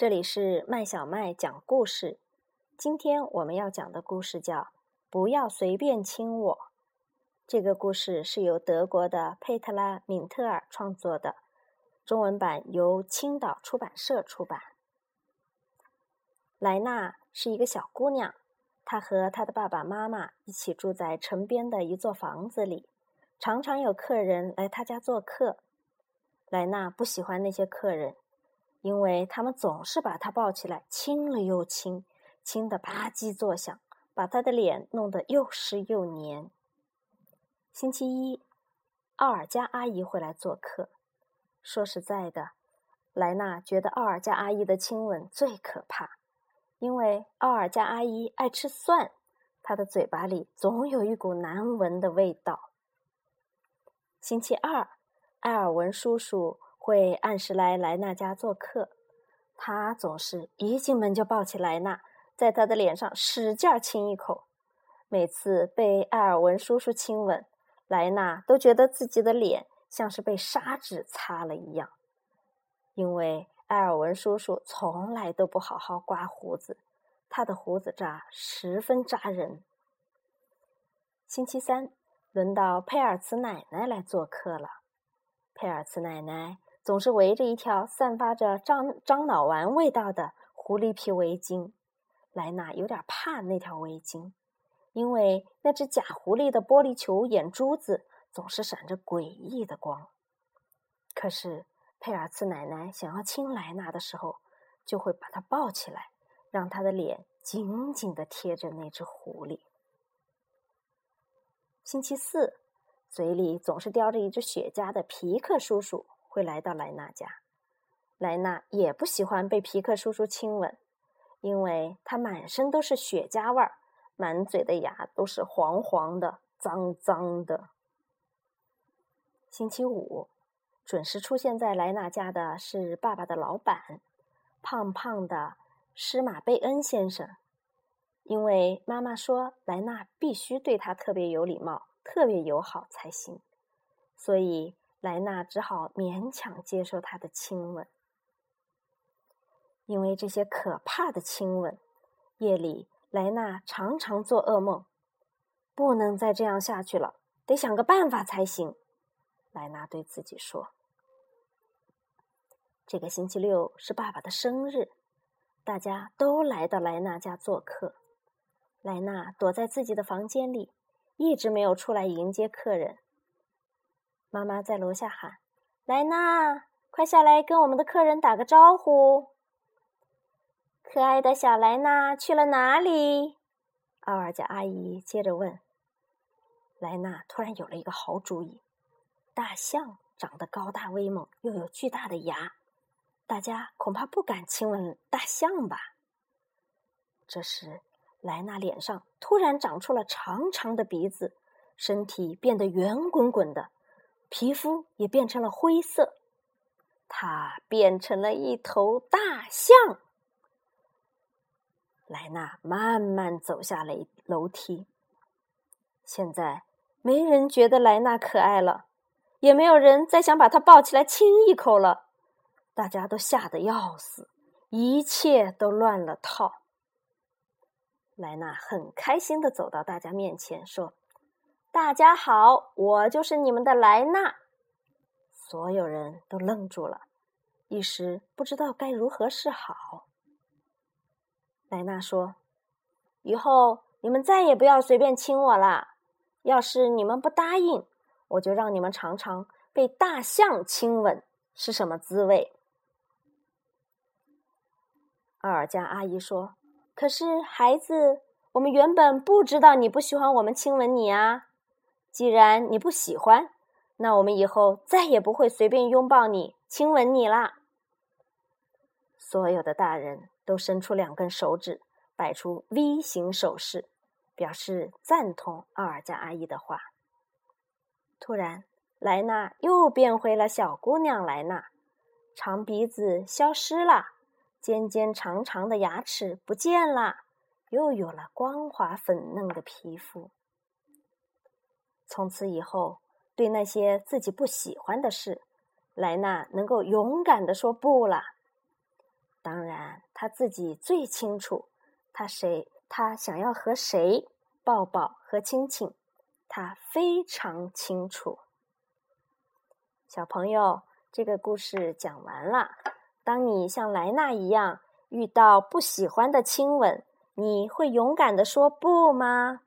这里是麦小麦讲故事。今天我们要讲的故事叫《不要随便亲我》。这个故事是由德国的佩特拉·敏特尔创作的，中文版由青岛出版社出版。莱娜是一个小姑娘，她和她的爸爸妈妈一起住在城边的一座房子里，常常有客人来她家做客。莱娜不喜欢那些客人。因为他们总是把他抱起来亲了又亲，亲得吧唧作响，把他的脸弄得又湿又黏。星期一，奥尔加阿姨会来做客。说实在的，莱娜觉得奥尔加阿姨的亲吻最可怕，因为奥尔加阿姨爱吃蒜，她的嘴巴里总有一股难闻的味道。星期二，埃尔文叔叔。会按时来莱娜家做客，他总是一进门就抱起莱娜，在她的脸上使劲亲一口。每次被艾尔文叔叔亲吻，莱娜都觉得自己的脸像是被砂纸擦了一样，因为艾尔文叔叔从来都不好好刮胡子，他的胡子渣十分扎人。星期三，轮到佩尔茨奶奶来做客了，佩尔茨奶奶。总是围着一条散发着樟樟脑丸味道的狐狸皮围巾，莱娜有点怕那条围巾，因为那只假狐狸的玻璃球眼珠子总是闪着诡异的光。可是佩尔茨奶奶想要亲莱娜的时候，就会把她抱起来，让她的脸紧紧的贴着那只狐狸。星期四，嘴里总是叼着一只雪茄的皮克叔叔。会来到莱娜家，莱娜也不喜欢被皮克叔叔亲吻，因为他满身都是雪茄味儿，满嘴的牙都是黄黄的、脏脏的。星期五，准时出现在莱娜家的是爸爸的老板，胖胖的施马贝恩先生，因为妈妈说莱娜必须对他特别有礼貌、特别友好才行，所以。莱娜只好勉强接受他的亲吻，因为这些可怕的亲吻，夜里莱娜常常做噩梦。不能再这样下去了，得想个办法才行。莱娜对自己说：“这个星期六是爸爸的生日，大家都来到莱娜家做客。莱娜躲在自己的房间里，一直没有出来迎接客人。”妈妈在楼下喊：“莱娜，快下来跟我们的客人打个招呼。”可爱的小莱娜去了哪里？奥尔加阿姨接着问。莱娜突然有了一个好主意：大象长得高大威猛，又有巨大的牙，大家恐怕不敢亲吻大象吧？这时，莱娜脸上突然长出了长长的鼻子，身体变得圆滚滚的。皮肤也变成了灰色，它变成了一头大象。莱娜慢慢走下了楼梯。现在没人觉得莱娜可爱了，也没有人再想把她抱起来亲一口了。大家都吓得要死，一切都乱了套。莱娜很开心的走到大家面前，说。大家好，我就是你们的莱娜。所有人都愣住了，一时不知道该如何是好。莱娜说：“以后你们再也不要随便亲我了。要是你们不答应，我就让你们尝尝被大象亲吻是什么滋味。”奥尔加阿姨说：“可是孩子，我们原本不知道你不喜欢我们亲吻你啊。”既然你不喜欢，那我们以后再也不会随便拥抱你、亲吻你啦。所有的大人都伸出两根手指，摆出 V 型手势，表示赞同奥尔加阿姨的话。突然，莱娜又变回了小姑娘莱娜，长鼻子消失了，尖尖长长的牙齿不见了，又有了光滑粉嫩的皮肤。从此以后，对那些自己不喜欢的事，莱娜能够勇敢的说不了。当然，他自己最清楚，他谁他想要和谁抱抱和亲亲，他非常清楚。小朋友，这个故事讲完了。当你像莱纳一样遇到不喜欢的亲吻，你会勇敢的说不吗？